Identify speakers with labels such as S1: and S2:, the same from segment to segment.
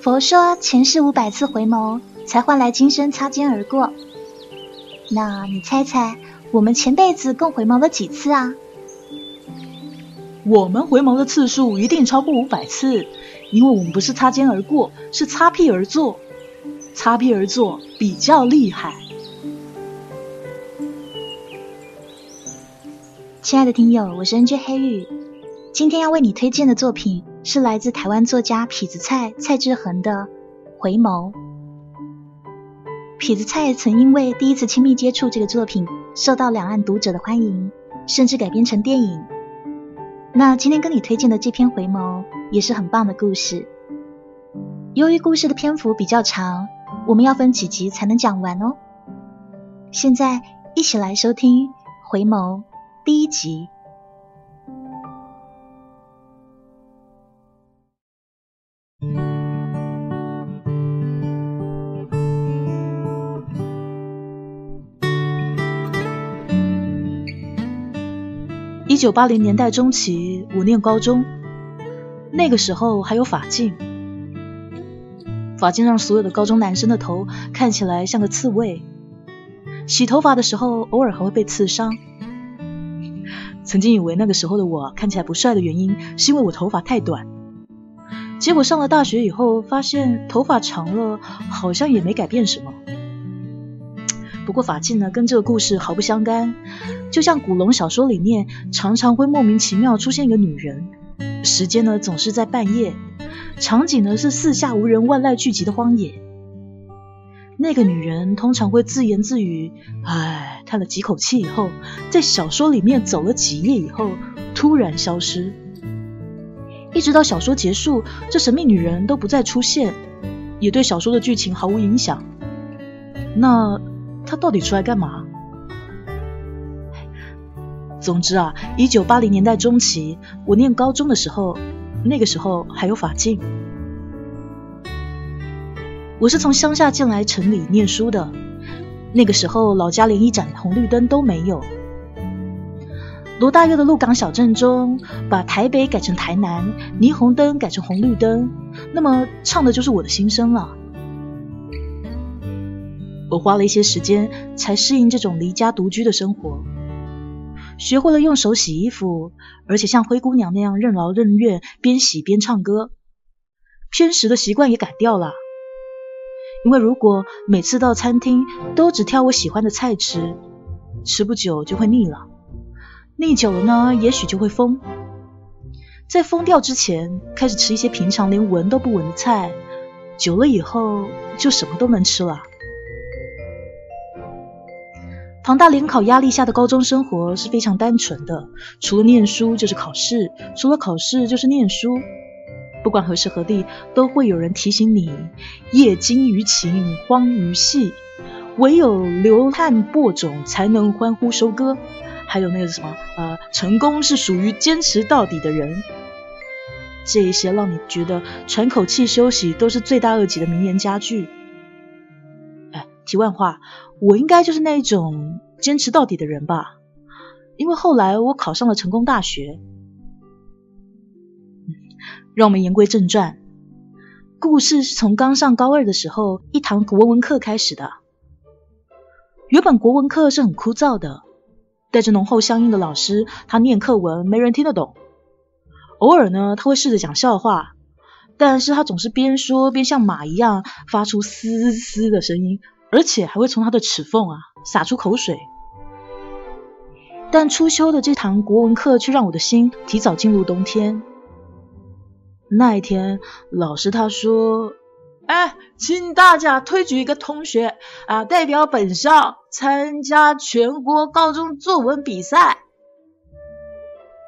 S1: 佛说前世五百次回眸，才换来今生擦肩而过。那你猜猜，我们前辈子共回眸了几次啊？
S2: 我们回眸的次数一定超过五百次，因为我们不是擦肩而过，是擦屁而坐。擦屁而坐比较厉害。
S1: 亲爱的听友，我是 NJ 黑玉，今天要为你推荐的作品是来自台湾作家痞子蔡蔡志恒的《回眸》。痞子蔡曾因为第一次亲密接触这个作品，受到两岸读者的欢迎，甚至改编成电影。那今天跟你推荐的这篇《回眸》也是很棒的故事。由于故事的篇幅比较长，我们要分几集才能讲完哦。现在一起来收听《回眸》。第一集，
S2: 一九八零年代中期，我念高中，那个时候还有发镜，发镜让所有的高中男生的头看起来像个刺猬，洗头发的时候偶尔还会被刺伤。曾经以为那个时候的我看起来不帅的原因，是因为我头发太短。结果上了大学以后，发现头发长了好像也没改变什么。不过发髻呢，跟这个故事毫不相干。就像古龙小说里面，常常会莫名其妙出现一个女人，时间呢总是在半夜，场景呢是四下无人、万籁俱寂的荒野。那个女人通常会自言自语，唉，叹了几口气以后，在小说里面走了几页以后，突然消失，一直到小说结束，这神秘女人都不再出现，也对小说的剧情毫无影响。那他到底出来干嘛？总之啊，一九八零年代中期，我念高中的时候，那个时候还有法镜。我是从乡下进来城里念书的，那个时候老家连一盏红绿灯都没有。罗大佑的《鹿港小镇》中，把台北改成台南，霓虹灯改成红绿灯，那么唱的就是我的心声了。我花了一些时间才适应这种离家独居的生活，学会了用手洗衣服，而且像灰姑娘那样任劳任怨，边洗边唱歌。偏食的习惯也改掉了。因为如果每次到餐厅都只挑我喜欢的菜吃，吃不久就会腻了。腻久了呢，也许就会疯。在疯掉之前，开始吃一些平常连闻都不闻的菜，久了以后就什么都能吃了。庞大联考压力下的高中生活是非常单纯的，除了念书就是考试，除了考试就是念书。不管何时何地，都会有人提醒你：业精于勤，荒于嬉，唯有流汗播种，才能欢呼收割。还有那个什么，呃，成功是属于坚持到底的人。这一些让你觉得喘口气休息都是罪大恶极的名言佳句。哎，题外话，我应该就是那一种坚持到底的人吧？因为后来我考上了成功大学。让我们言归正传，故事是从刚上高二的时候，一堂国文课开始的。原本国文课是很枯燥的，带着浓厚乡音的老师，他念课文没人听得懂。偶尔呢，他会试着讲笑话，但是他总是边说边像马一样发出嘶嘶的声音，而且还会从他的齿缝啊洒出口水。但初秋的这堂国文课却让我的心提早进入冬天。那一天，老师他说：“哎，请大家推举一个同学啊，代表本校参加全国高中作文比赛。”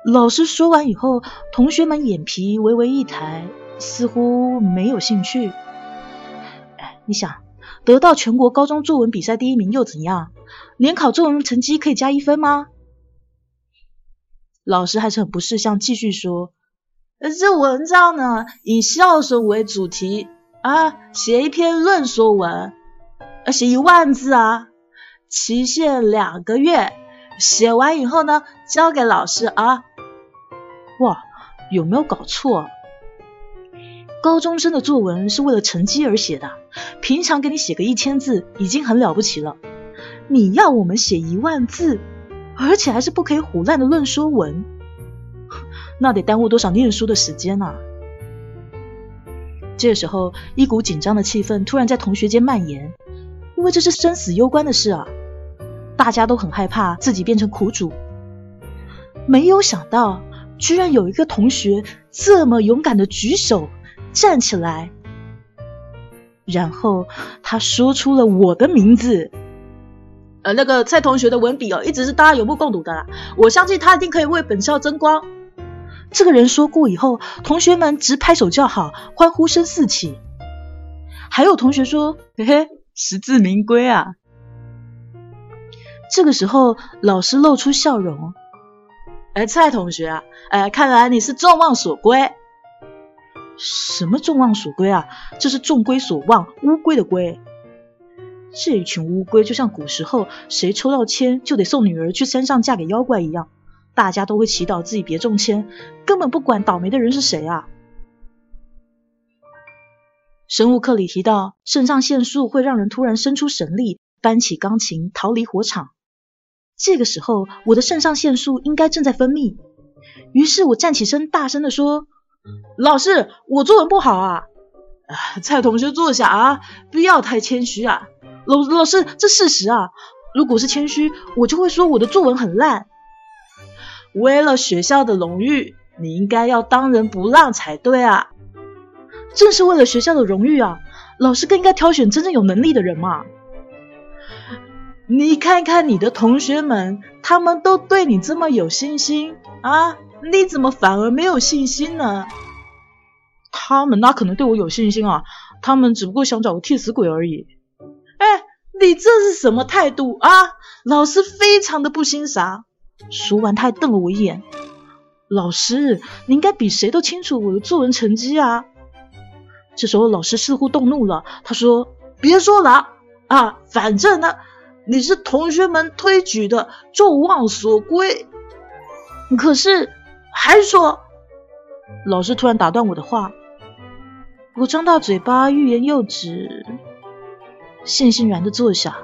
S2: 老师说完以后，同学们眼皮微微一抬，似乎没有兴趣。哎，你想，得到全国高中作文比赛第一名又怎样？联考作文成绩可以加一分吗？老师还是很不识相，继续说。呃这文章呢，以孝顺为主题啊，写一篇论说文，呃写一万字啊，期限两个月，写完以后呢，交给老师啊。哇，有没有搞错？高中生的作文是为了成绩而写的，平常给你写个一千字已经很了不起了，你要我们写一万字，而且还是不可以胡乱的论说文，那得耽误多少念书的时间啊！这时候，一股紧张的气氛突然在同学间蔓延，因为这是生死攸关的事啊，大家都很害怕自己变成苦主。没有想到，居然有一个同学这么勇敢的举手站起来，然后他说出了我的名字。
S3: 呃，那个蔡同学的文笔哦，一直是大家有目共睹的啦，我相信他一定可以为本校争光。
S2: 这个人说过以后，同学们直拍手叫好，欢呼声四起。还有同学说：“嘿嘿，实至名归啊！”这个时候，老师露出笑容：“
S3: 哎，蔡同学啊，哎，看来你是众望所归。
S2: 什么众望所归啊？这是众归所望，乌龟的龟。这一群乌龟就像古时候谁抽到签就得送女儿去山上嫁给妖怪一样。”大家都会祈祷自己别中签，根本不管倒霉的人是谁啊！生物课里提到，肾上腺素会让人突然生出神力，搬起钢琴逃离火场。这个时候，我的肾上腺素应该正在分泌。于是我站起身，大声的说：“
S3: 老师，我作文不好啊！”蔡同学坐下啊，不要太谦虚啊！老老师，这事实啊！如果是谦虚，我就会说我的作文很烂。为了学校的荣誉，你应该要当仁不让才对啊！
S2: 正是为了学校的荣誉啊，老师更应该挑选真正有能力的人嘛。
S3: 你看看你的同学们，他们都对你这么有信心啊，你怎么反而没有信心呢？
S2: 他们哪可能对我有信心啊？他们只不过想找个替死鬼而已。
S3: 哎，你这是什么态度啊？老师非常的不欣赏。
S2: 说完，他还瞪了我一眼。老师，你应该比谁都清楚我的作文成绩啊！这时候，老师似乎动怒了，他说：“
S3: 别说了啊，反正呢，你是同学们推举的众望所归。
S2: 可是，
S3: 还说……”
S2: 老师突然打断我的话。我张大嘴巴，欲言又止，悻悻然的坐下。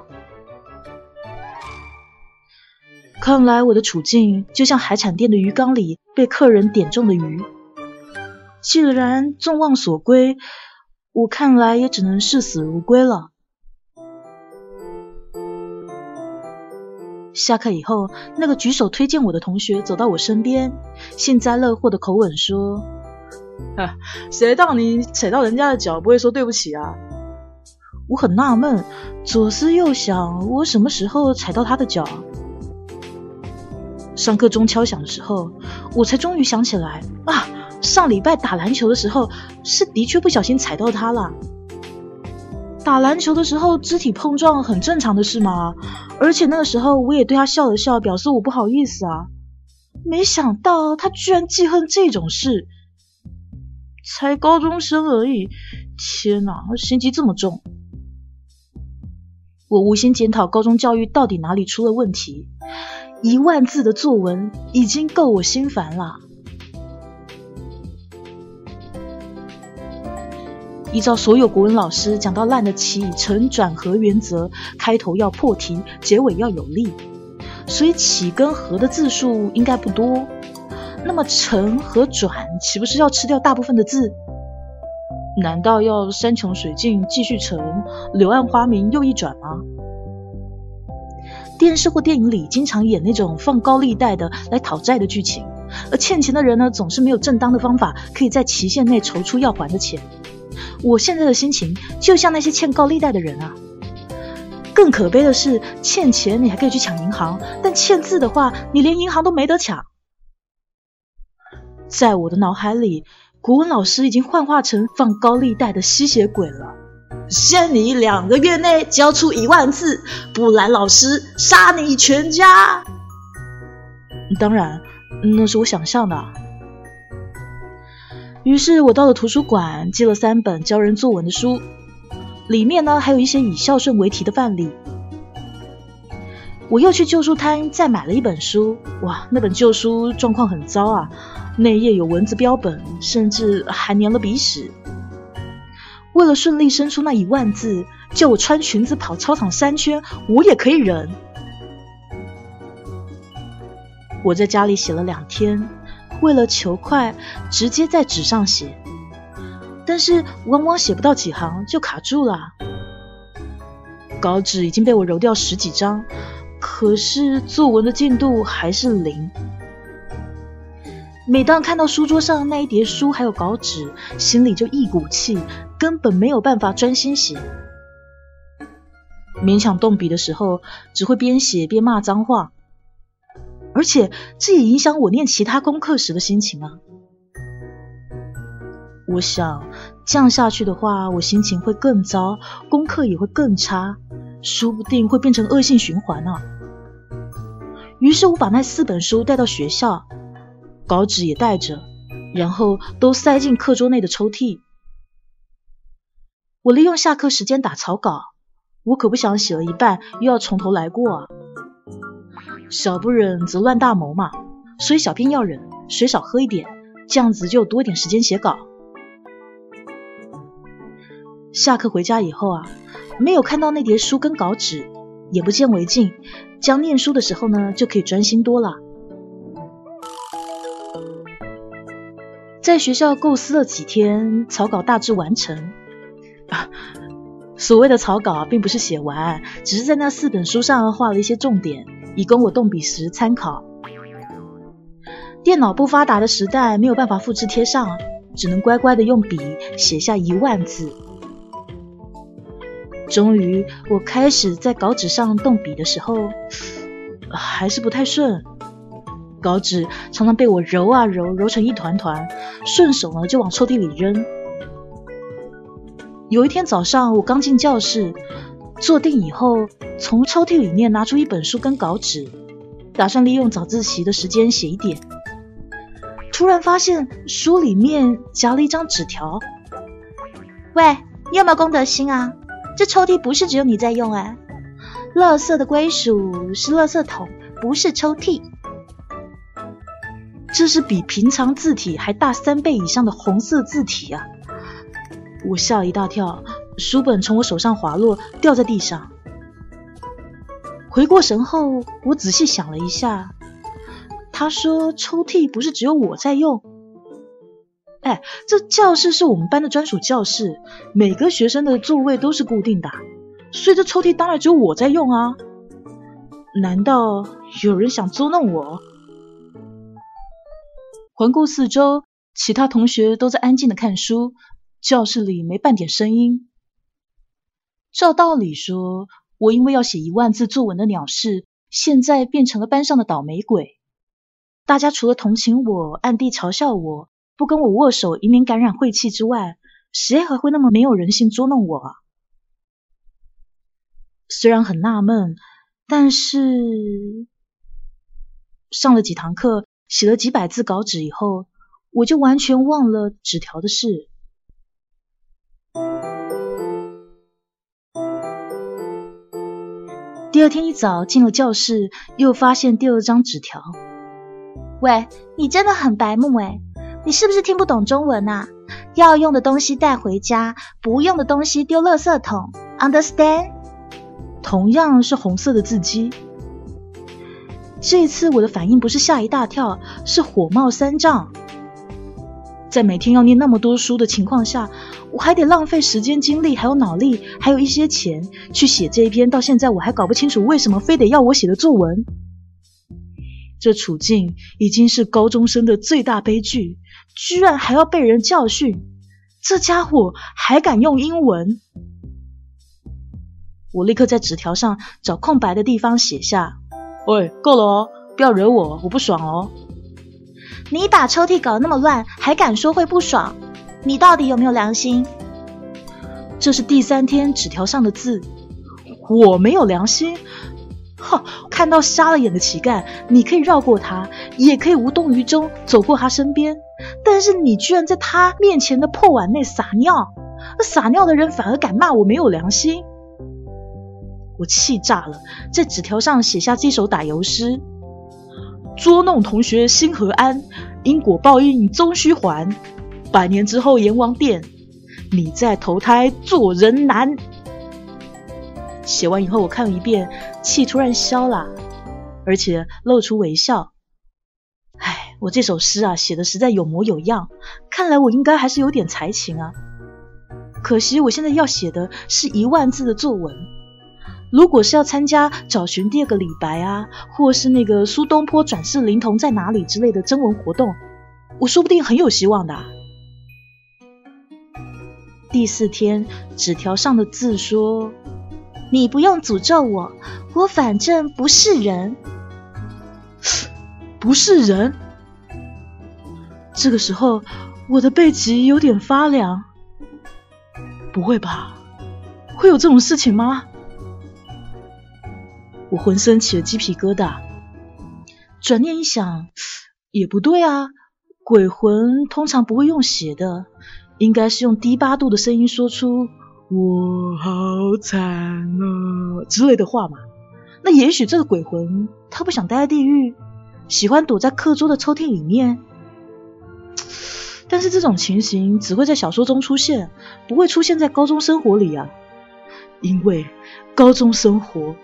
S2: 看来我的处境就像海产店的鱼缸里被客人点中的鱼。既然众望所归，我看来也只能视死如归了。下课以后，那个举手推荐我的同学走到我身边，幸灾乐祸的口吻说：“
S3: 谁道你踩到人家的脚不会说对不起啊？”
S2: 我很纳闷，左思右想，我什么时候踩到他的脚？上课钟敲响的时候，我才终于想起来啊！上礼拜打篮球的时候，是的确不小心踩到他了。打篮球的时候肢体碰撞很正常的事嘛，而且那个时候我也对他笑了笑，表示我不好意思啊。没想到他居然记恨这种事，才高中生而已，天哪，心机这么重！我无心检讨高中教育到底哪里出了问题。一万字的作文已经够我心烦了。依照所有国文老师讲到烂的起承转合原则，开头要破题，结尾要有力，所以起跟合的字数应该不多。那么承和转岂不是要吃掉大部分的字？难道要山穷水尽继续承，柳暗花明又一转吗？电视或电影里经常演那种放高利贷的来讨债的剧情，而欠钱的人呢，总是没有正当的方法可以在期限内筹出要还的钱。我现在的心情就像那些欠高利贷的人啊。更可悲的是，欠钱你还可以去抢银行，但欠字的话，你连银行都没得抢。在我的脑海里，国文老师已经幻化成放高利贷的吸血鬼了。
S3: 限你两个月内交出一万字，不然老师杀你全家。
S2: 当然，那是我想象的。于是我到了图书馆，借了三本教人作文的书，里面呢还有一些以孝顺为题的范例。我又去旧书摊再买了一本书，哇，那本旧书状况很糟啊，内页有文字标本，甚至还粘了鼻屎。为了顺利生出那一万字，叫我穿裙子跑操场三圈，我也可以忍。我在家里写了两天，为了求快，直接在纸上写，但是往往写不到几行就卡住了。稿纸已经被我揉掉十几张，可是作文的进度还是零。每当看到书桌上那一叠书还有稿纸，心里就一股气，根本没有办法专心写。勉强动笔的时候，只会边写边骂脏话。而且这也影响我念其他功课时的心情啊！我想这样下去的话，我心情会更糟，功课也会更差，说不定会变成恶性循环啊！于是我把那四本书带到学校，稿纸也带着，然后都塞进课桌内的抽屉。我利用下课时间打草稿，我可不想写了一半又要从头来过啊！小不忍则乱大谋嘛，所以小便要忍，水少喝一点，这样子就多一点时间写稿。下课回家以后啊，没有看到那叠书跟稿纸，也不见为净，将念书的时候呢就可以专心多了。在学校构思了几天，草稿大致完成。所谓的草稿并不是写完，只是在那四本书上画了一些重点。以供我动笔时参考。电脑不发达的时代，没有办法复制贴上，只能乖乖的用笔写下一万字。终于，我开始在稿纸上动笔的时候，还是不太顺。稿纸常常被我揉啊揉，揉成一团团，顺手呢就往抽屉里扔。有一天早上，我刚进教室。坐定以后，从抽屉里面拿出一本书跟稿纸，打算利用早自习的时间写一点。突然发现书里面夹了一张纸条。
S1: 喂，你有没有公德心啊？这抽屉不是只有你在用哎，垃圾的归属是垃圾桶，不是抽屉。
S2: 这是比平常字体还大三倍以上的红色字体啊！我吓了一大跳。书本从我手上滑落，掉在地上。回过神后，我仔细想了一下。他说：“抽屉不是只有我在用。”哎，这教室是我们班的专属教室，每个学生的座位都是固定的，所以这抽屉当然只有我在用啊！难道有人想捉弄我？环顾四周，其他同学都在安静的看书，教室里没半点声音。照道理说，我因为要写一万字作文的鸟事，现在变成了班上的倒霉鬼。大家除了同情我、暗地嘲笑我、不跟我握手，以免感染晦气之外，谁还会那么没有人性捉弄我啊？虽然很纳闷，但是上了几堂课，写了几百字稿纸以后，我就完全忘了纸条的事。第二天一早进了教室，又发现第二张纸条。
S1: 喂，你真的很白目哎！你是不是听不懂中文啊？要用的东西带回家，不用的东西丢垃圾桶。Understand？
S2: 同样是红色的字迹。这次我的反应不是吓一大跳，是火冒三丈。在每天要念那么多书的情况下，我还得浪费时间、精力，还有脑力，还有一些钱去写这一篇，到现在我还搞不清楚为什么非得要我写的作文。这处境已经是高中生的最大悲剧，居然还要被人教训。这家伙还敢用英文！我立刻在纸条上找空白的地方写下：“喂，够了哦，不要惹我，我不爽哦。”
S1: 你把抽屉搞得那么乱，还敢说会不爽？你到底有没有良心？
S2: 这是第三天纸条上的字，我没有良心。哼，看到瞎了眼的乞丐，你可以绕过他，也可以无动于衷走过他身边，但是你居然在他面前的破碗内撒尿，撒尿的人反而敢骂我没有良心，我气炸了，在纸条上写下这首打油诗。捉弄同学心何安？因果报应终须还。百年之后阎王殿，
S3: 你在投胎做人难。写完以后，我看了一遍，气突然消了，而且露出微笑。唉，我这首诗啊，写的实在有模有样，看来我应该还是有点才情啊。可惜我现在要写的是一万字的作文，如果是要参加找寻第二个李白啊，或是那个苏东坡转世灵童在哪里之类的征文活动，我说不定很有希望的。第四天，纸条上的字说。
S1: 你不用诅咒我，我反正不是人，
S3: 不是人。这个时候，我的背脊有点发凉。不会吧？会有这种事情吗？我浑身起了鸡皮疙瘩。转念一想，也不对啊。鬼魂通常不会用写的，应该是用低八度的声音说出。我好惨啊之类的话嘛，那也许这个鬼魂他不想待在地狱，喜欢躲在课桌的抽屉里面。但是这种情形只会在小说中出现，不会出现在高中生活里啊，因为高中生活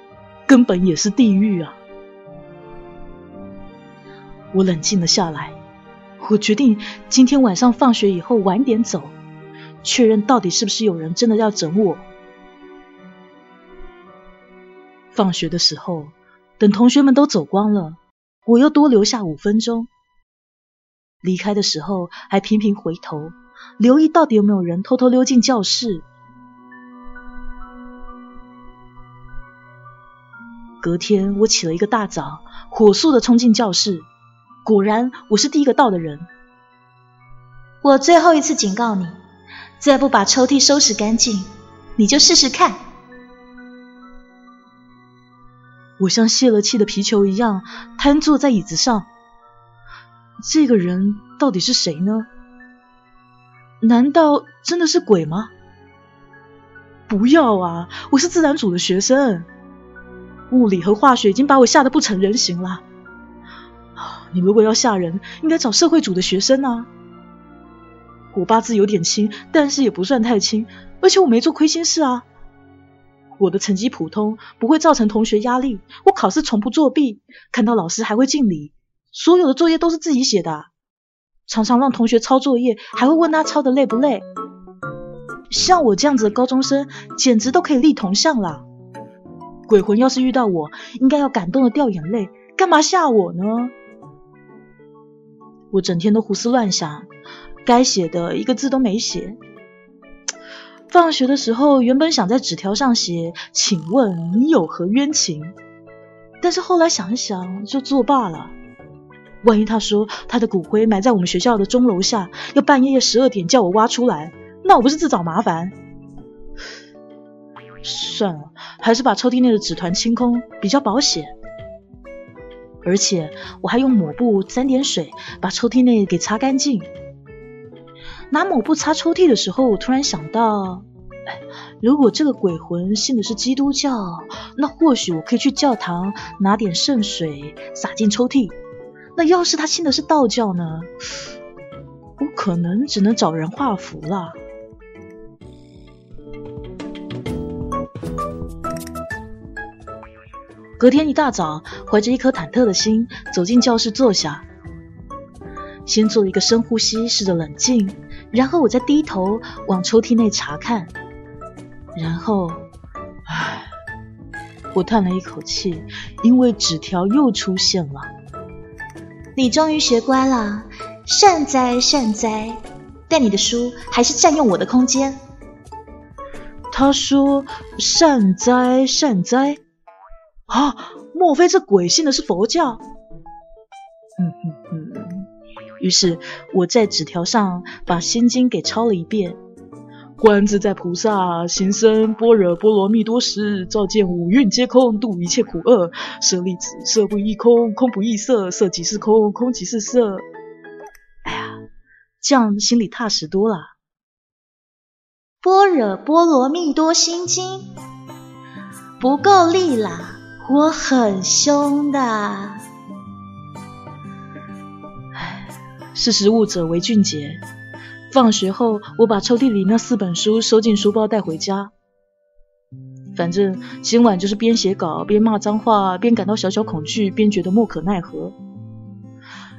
S3: 根本也是地狱啊。我冷静了下来，我决定今天晚上放学以后晚点走。确认到底是不是有人真的要整我？放学的时候，等同学们都走光了，我又多留下五分钟。离开的时候还频频回头，留意到底有没有人偷偷溜进教室。隔天我起了一个大早，火速的冲进教室，果然我是第一个到的人。
S1: 我最后一次警告你。再不把抽屉收拾干净，你就试试看。
S3: 我像泄了气的皮球一样瘫坐在椅子上。这个人到底是谁呢？难道真的是鬼吗？不要啊！我是自然组的学生，物理和化学已经把我吓得不成人形了。你如果要吓人，应该找社会组的学生啊。我八字有点轻，但是也不算太轻，而且我没做亏心事啊。我的成绩普通，不会造成同学压力。我考试从不作弊，看到老师还会敬礼。所有的作业都是自己写的，常常让同学抄作业，还会问他抄的累不累。像我这样子的高中生，简直都可以立铜像了。鬼魂要是遇到我，应该要感动的掉眼泪，干嘛吓我呢？我整天都胡思乱想。该写的一个字都没写。放学的时候，原本想在纸条上写“请问你有何冤情”，但是后来想一想，就作罢了。万一他说他的骨灰埋在我们学校的钟楼下，要半夜十二点叫我挖出来，那我不是自找麻烦？算了，还是把抽屉内的纸团清空比较保险。而且我还用抹布沾点水，把抽屉内给擦干净。拿抹布擦抽屉的时候，我突然想到，如果这个鬼魂信的是基督教，那或许我可以去教堂拿点圣水洒进抽屉。那要是他信的是道教呢？我可能只能找人画符了。隔天一大早，怀着一颗忐忑的心走进教室坐下，先做一个深呼吸，试着冷静。然后我再低头往抽屉内查看，然后，唉，我叹了一口气，因为纸条又出现了。
S1: 你终于学乖了，善哉善哉，但你的书还是占用我的空间。
S3: 他说：“善哉善哉。”啊，莫非这鬼信的是佛教？嗯嗯嗯。于是我在纸条上把心经给抄了一遍：“观自在菩萨行深般若波罗蜜多时，照见五蕴皆空，度一切苦厄。舍利子，色不异空，空不异色，色即是空，空即是色。”哎呀，这样心里踏实多了。
S1: 般若波罗蜜多心经不够力啦，我很凶的。
S3: 识时务者为俊杰。
S2: 放学后，我把抽屉里那四本书收进书包带回家。反正今晚就是边写稿边骂脏话，边感到小小恐惧，边觉得莫可奈何。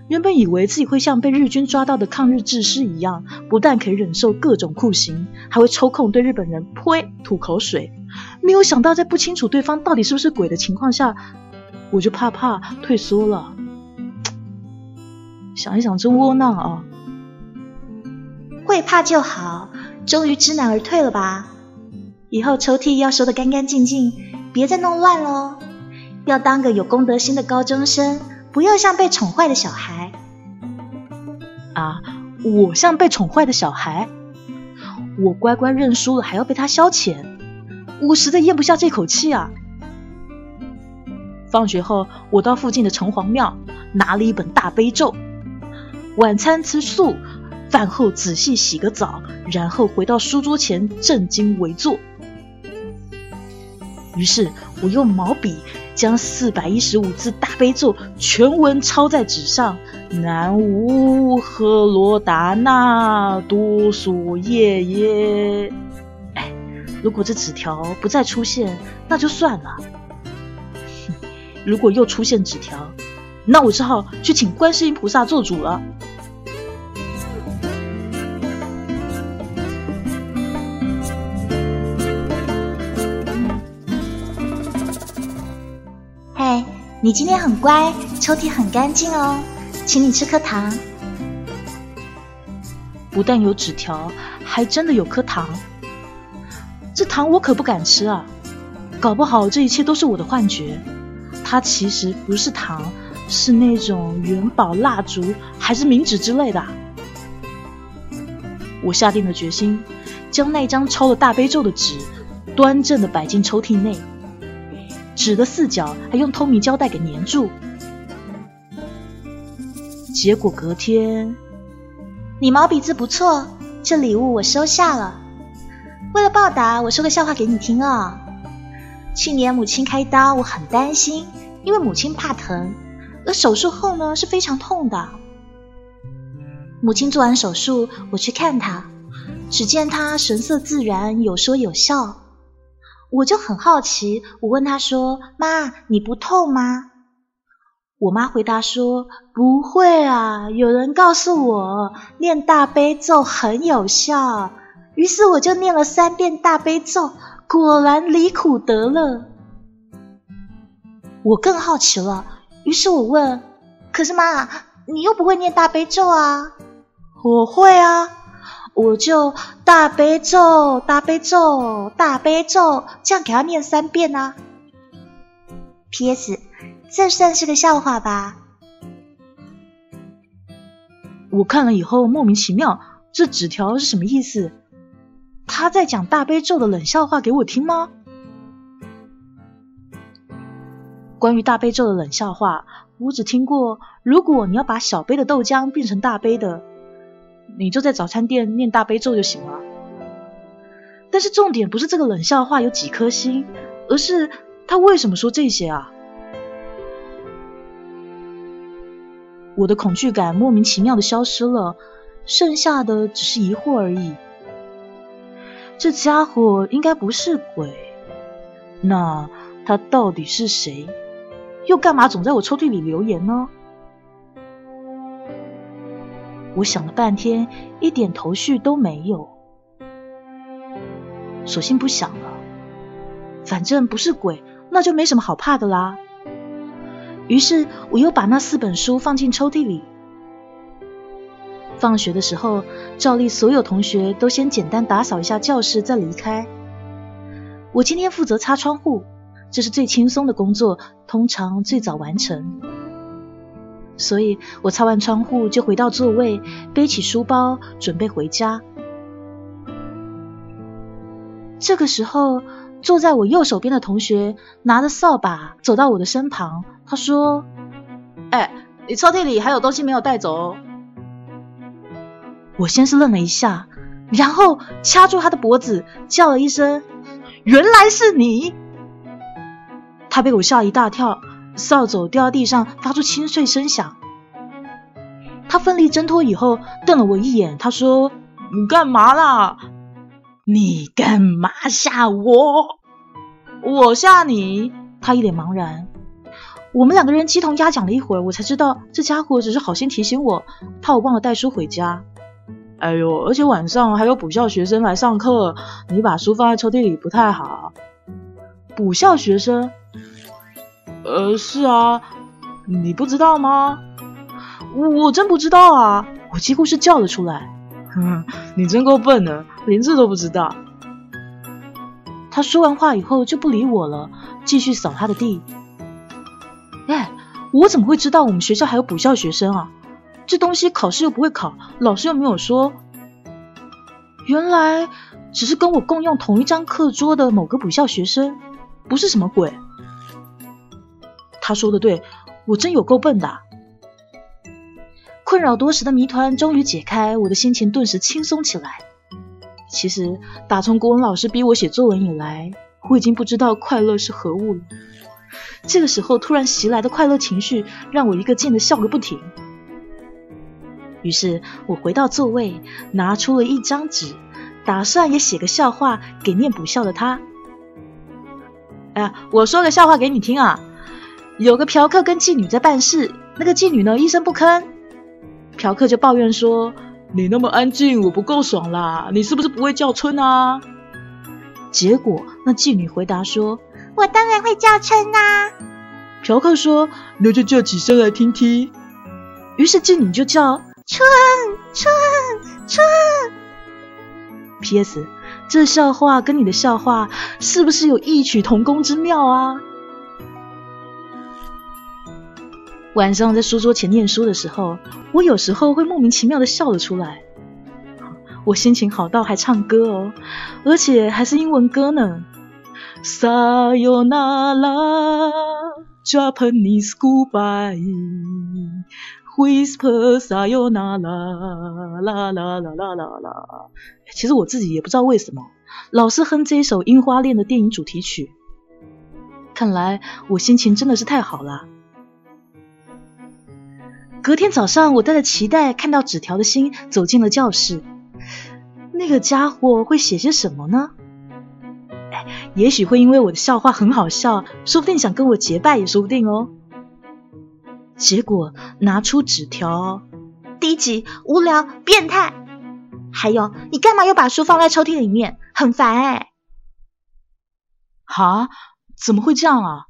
S2: 原本以为自己会像被日军抓到的抗日志士一样，不但可以忍受各种酷刑，还会抽空对日本人呸吐口水。没有想到，在不清楚对方到底是不是鬼的情况下，我就怕怕退缩了。想一想，真窝囊啊！
S1: 会怕就好，终于知难而退了吧？以后抽屉要收得干干净净，别再弄乱喽。要当个有公德心的高中生，不要像被宠坏的小孩。
S2: 啊，我像被宠坏的小孩？我乖乖认输了，还要被他消遣？我实在咽不下这口气啊！放学后，我到附近的城隍庙拿了一本大悲咒，晚餐吃素，饭后仔细洗个澡，然后回到书桌前正襟危坐。于是我用毛笔将四百一十五字大悲咒全文抄在纸上。南无赫罗达那多索耶耶。哎，如果这纸条不再出现，那就算了。如果又出现纸条，那我只好去请观世音菩萨做主了。
S1: 嘿你今天很乖，抽屉很干净哦，请你吃颗糖。
S2: 不但有纸条，还真的有颗糖。糖我可不敢吃啊，搞不好这一切都是我的幻觉。它其实不是糖，是那种元宝蜡烛，还是冥纸之类的。我下定了决心，将那张抄了大悲咒的纸端正的摆进抽屉内。纸的四角还用透明胶带给粘住，结果隔天，
S1: 你毛笔字不错，这礼物我收下了。为了报答，我说个笑话给你听啊。去年母亲开刀，我很担心，因为母亲怕疼，而手术后呢是非常痛的。母亲做完手术，我去看她，只见她神色自然，有说有笑。我就很好奇，我问她说：“妈，你不痛吗？”我妈回答说：“不会啊，有人告诉我念大悲咒很有效，于是我就念了三遍大悲咒，果然离苦得乐。”我更好奇了，于是我问：“可是妈，你又不会念大悲咒啊？”“我会啊。”我就大悲咒，大悲咒，大悲咒，这样给他念三遍啊。P.S. 这算是个笑话吧？
S2: 我看了以后莫名其妙，这纸条是什么意思？他在讲大悲咒的冷笑话给我听吗？关于大悲咒的冷笑话，我只听过，如果你要把小杯的豆浆变成大杯的。你就在早餐店念大悲咒就行了。但是重点不是这个冷笑话有几颗星，而是他为什么说这些啊？我的恐惧感莫名其妙的消失了，剩下的只是疑惑而已。这家伙应该不是鬼，那他到底是谁？又干嘛总在我抽屉里留言呢？我想了半天，一点头绪都没有，索性不想了。反正不是鬼，那就没什么好怕的啦。于是我又把那四本书放进抽屉里。放学的时候，照例所有同学都先简单打扫一下教室，再离开。我今天负责擦窗户，这是最轻松的工作，通常最早完成。所以我擦完窗户就回到座位，背起书包准备回家。这个时候，坐在我右手边的同学拿着扫把走到我的身旁，他说：“
S3: 哎，你抽屉里还有东西没有带走？”
S2: 我先是愣了一下，然后掐住他的脖子，叫了一声：“原来是你！”他被我吓一大跳。扫帚掉到地上，发出清脆声响。他奋力挣脱以后，瞪了我一眼。他说：“
S3: 你干嘛啦？
S2: 你干嘛吓我？
S3: 我吓你？
S2: 他一脸茫然。我们两个人鸡同鸭讲了一会儿，我才知道这家伙只是好心提醒我，怕我忘了带书回家。
S3: 哎呦，而且晚上还有补校学生来上课，你把书放在抽屉里不太好。
S2: 补校学生？
S3: 呃，是啊，你不知道吗？
S2: 我我真不知道啊！我几乎是叫了出来。
S3: 哼，你真够笨的，连这都不知道。
S2: 他说完话以后就不理我了，继续扫他的地。哎，我怎么会知道我们学校还有补校学生啊？这东西考试又不会考，老师又没有说。原来只是跟我共用同一张课桌的某个补校学生，不是什么鬼。他说的对，我真有够笨的。困扰多时的谜团终于解开，我的心情顿时轻松起来。其实，打从国文老师逼我写作文以来，我已经不知道快乐是何物了。这个时候突然袭来的快乐情绪，让我一个劲的笑个不停。于是我回到座位，拿出了一张纸，打算也写个笑话给念补笑的他。
S3: 哎，我说个笑话给你听啊！有个嫖客跟妓女在办事，那个妓女呢一声不吭，嫖客就抱怨说：“你那么安静，我不够爽啦！你是不是不会叫春啊？”
S2: 结果那妓女回答说。
S1: 我当然会叫春呐！
S3: 嫖客说：“那就叫几声来听听。”
S2: 于是妓女就叫
S1: 春春春。
S2: P.S. 这笑话跟你的笑话是不是有异曲同工之妙啊？晚上在书桌前念书的时候，我有时候会莫名其妙的笑了出来。我心情好到还唱歌哦，而且还是英文歌呢。Sayonara, Japanese goodbye. Whisper sayonara, la la la la la la。其实我自己也不知道为什么，老是哼这一首《樱花恋》的电影主题曲。看来我心情真的是太好了。隔天早上，我带着期待看到纸条的心走进了教室。那个家伙会写些什么呢？也许会因为我的笑话很好笑，说不定想跟我结拜也说不定哦。结果拿出纸条，
S1: 低级、无聊、变态，还有你干嘛又把书放在抽屉里面？很烦哎！
S2: 哈？怎么会这样啊？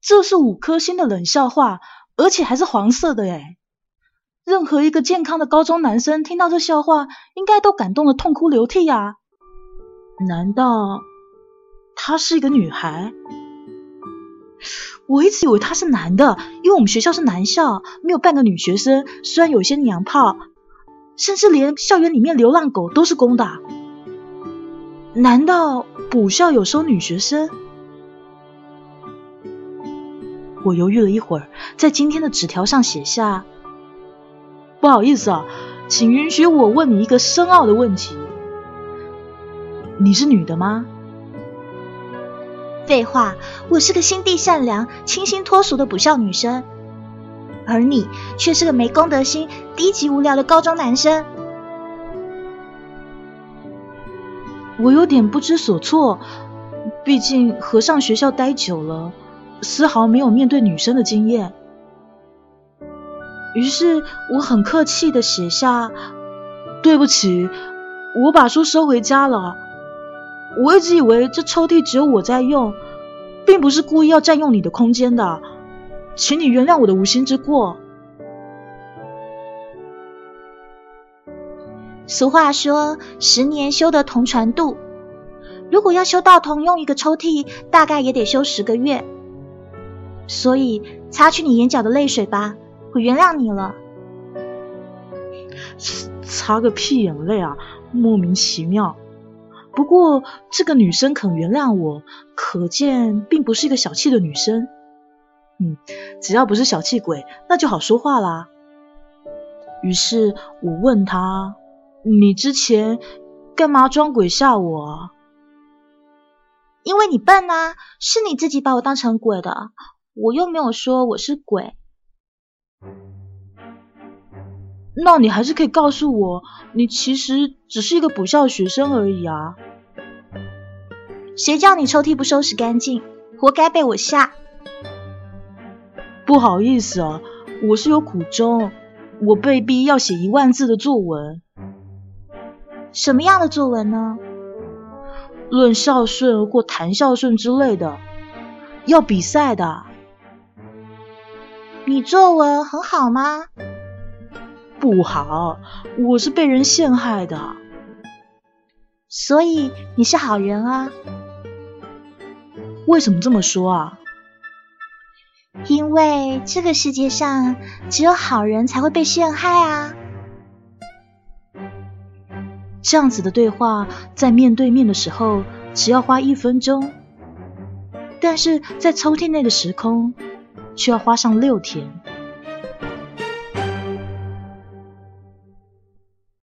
S2: 这是五颗星的冷笑话，而且还是黄色的哎！任何一个健康的高中男生听到这笑话，应该都感动的痛哭流涕呀！难道？她是一个女孩，我一直以为他是男的，因为我们学校是男校，没有半个女学生。虽然有些娘炮，甚至连校园里面流浪狗都是公的。难道补校有收女学生？我犹豫了一会儿，在今天的纸条上写下：“不好意思啊，请允许我问你一个深奥的问题，你是女的吗？”
S1: 废话，我是个心地善良、清新脱俗的不孝女生，而你却是个没公德心、低级无聊的高中男生。
S2: 我有点不知所措，毕竟和尚学校待久了，丝毫没有面对女生的经验。于是我很客气的写下：“对不起，我把书收回家了。”我一直以为这抽屉只有我在用，并不是故意要占用你的空间的，请你原谅我的无心之过。
S1: 俗话说，十年修得同船渡，如果要修到同用一个抽屉，大概也得修十个月。所以，擦去你眼角的泪水吧，我原谅你了。
S2: 擦个屁眼泪啊，莫名其妙。不过，这个女生肯原谅我，可见并不是一个小气的女生。嗯，只要不是小气鬼，那就好说话啦。于是我问她：“你之前干嘛装鬼吓我？”
S1: 因为你笨啊，是你自己把我当成鬼的，我又没有说我是鬼。
S3: 那你还是可以告诉我，你其实只是一个补校学生而已啊。
S1: 谁叫你抽屉不收拾干净，活该被我吓。
S3: 不好意思啊，我是有苦衷，我被逼要写一万字的作文。
S1: 什么样的作文呢？
S3: 论孝顺或谈孝顺之类的，要比赛的。
S1: 你作文很好吗？
S3: 不好，我是被人陷害的。
S1: 所以你是好人啊？
S3: 为什么这么说啊？
S1: 因为这个世界上只有好人才会被陷害啊。
S2: 这样子的对话，在面对面的时候只要花一分钟，但是在抽屉内的时空却要花上六天。